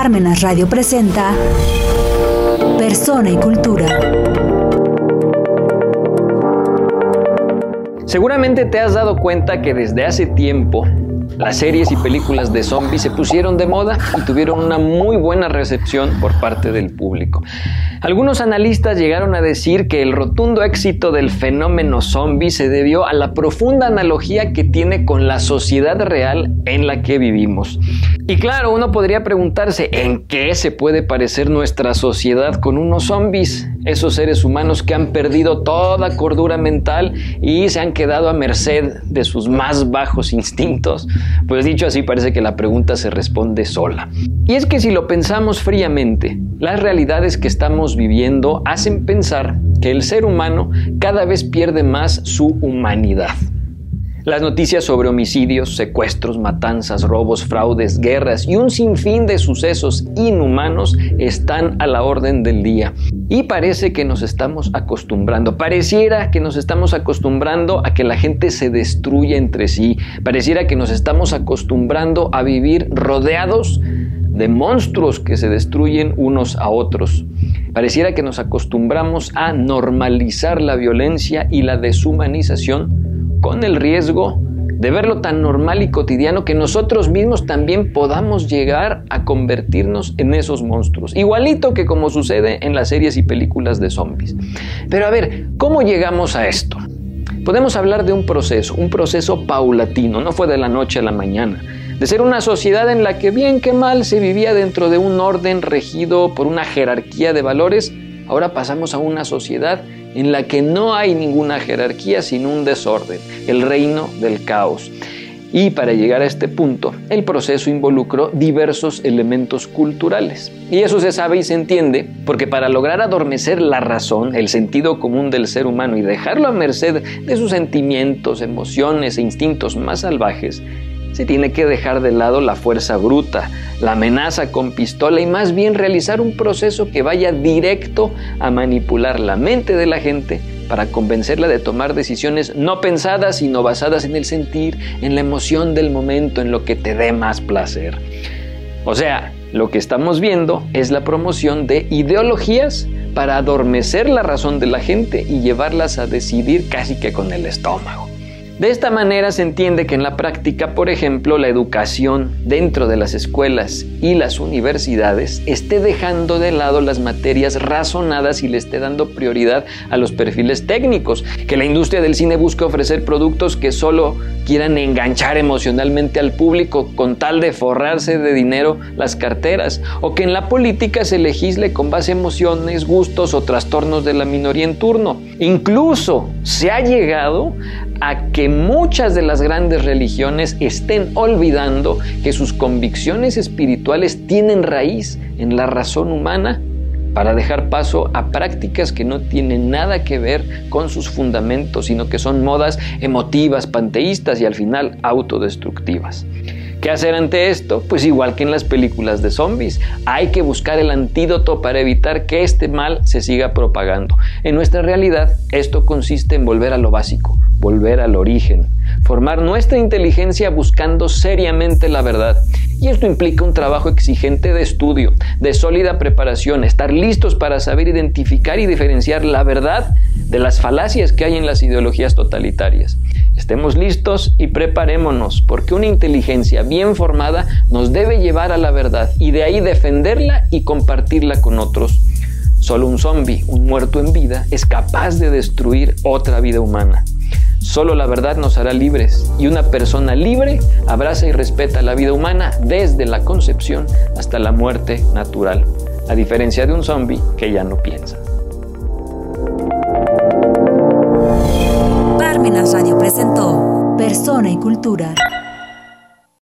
Parmenas Radio presenta Persona y Cultura. Seguramente te has dado cuenta que desde hace tiempo las series y películas de zombies se pusieron de moda y tuvieron una muy buena recepción por parte del público. Algunos analistas llegaron a decir que el rotundo éxito del fenómeno zombie se debió a la profunda analogía que tiene con la sociedad real en la que vivimos. Y claro, uno podría preguntarse, ¿en qué se puede parecer nuestra sociedad con unos zombies? Esos seres humanos que han perdido toda cordura mental y se han quedado a merced de sus más bajos instintos. Pues dicho así, parece que la pregunta se responde sola. Y es que si lo pensamos fríamente, las realidades que estamos viviendo hacen pensar que el ser humano cada vez pierde más su humanidad. Las noticias sobre homicidios, secuestros, matanzas, robos, fraudes, guerras y un sinfín de sucesos inhumanos están a la orden del día. Y parece que nos estamos acostumbrando, pareciera que nos estamos acostumbrando a que la gente se destruya entre sí, pareciera que nos estamos acostumbrando a vivir rodeados de monstruos que se destruyen unos a otros. Pareciera que nos acostumbramos a normalizar la violencia y la deshumanización con el riesgo de verlo tan normal y cotidiano que nosotros mismos también podamos llegar a convertirnos en esos monstruos. Igualito que como sucede en las series y películas de zombies. Pero a ver, ¿cómo llegamos a esto? Podemos hablar de un proceso, un proceso paulatino, no fue de la noche a la mañana, de ser una sociedad en la que bien que mal se vivía dentro de un orden regido por una jerarquía de valores, ahora pasamos a una sociedad en la que no hay ninguna jerarquía sino un desorden, el reino del caos. Y para llegar a este punto, el proceso involucró diversos elementos culturales. Y eso se sabe y se entiende porque para lograr adormecer la razón, el sentido común del ser humano y dejarlo a merced de sus sentimientos, emociones e instintos más salvajes, se tiene que dejar de lado la fuerza bruta, la amenaza con pistola y más bien realizar un proceso que vaya directo a manipular la mente de la gente para convencerla de tomar decisiones no pensadas, sino basadas en el sentir, en la emoción del momento, en lo que te dé más placer. O sea, lo que estamos viendo es la promoción de ideologías para adormecer la razón de la gente y llevarlas a decidir casi que con el estómago. De esta manera se entiende que en la práctica, por ejemplo, la educación dentro de las escuelas y las universidades esté dejando de lado las materias razonadas y le esté dando prioridad a los perfiles técnicos, que la industria del cine busque ofrecer productos que solo quieran enganchar emocionalmente al público con tal de forrarse de dinero las carteras, o que en la política se legisle con base emociones, gustos o trastornos de la minoría en turno. Incluso se ha llegado a que muchas de las grandes religiones estén olvidando que sus convicciones espirituales tienen raíz en la razón humana para dejar paso a prácticas que no tienen nada que ver con sus fundamentos, sino que son modas emotivas, panteístas y al final autodestructivas. ¿Qué hacer ante esto? Pues igual que en las películas de zombies, hay que buscar el antídoto para evitar que este mal se siga propagando. En nuestra realidad, esto consiste en volver a lo básico, volver al origen, formar nuestra inteligencia buscando seriamente la verdad. Y esto implica un trabajo exigente de estudio, de sólida preparación, estar listos para saber identificar y diferenciar la verdad de las falacias que hay en las ideologías totalitarias. Estemos listos y preparémonos, porque una inteligencia bien formada nos debe llevar a la verdad y de ahí defenderla y compartirla con otros. Solo un zombie, un muerto en vida, es capaz de destruir otra vida humana. Solo la verdad nos hará libres y una persona libre abraza y respeta la vida humana desde la concepción hasta la muerte natural, a diferencia de un zombie que ya no piensa. Parmenas Radio presentó Persona y Cultura.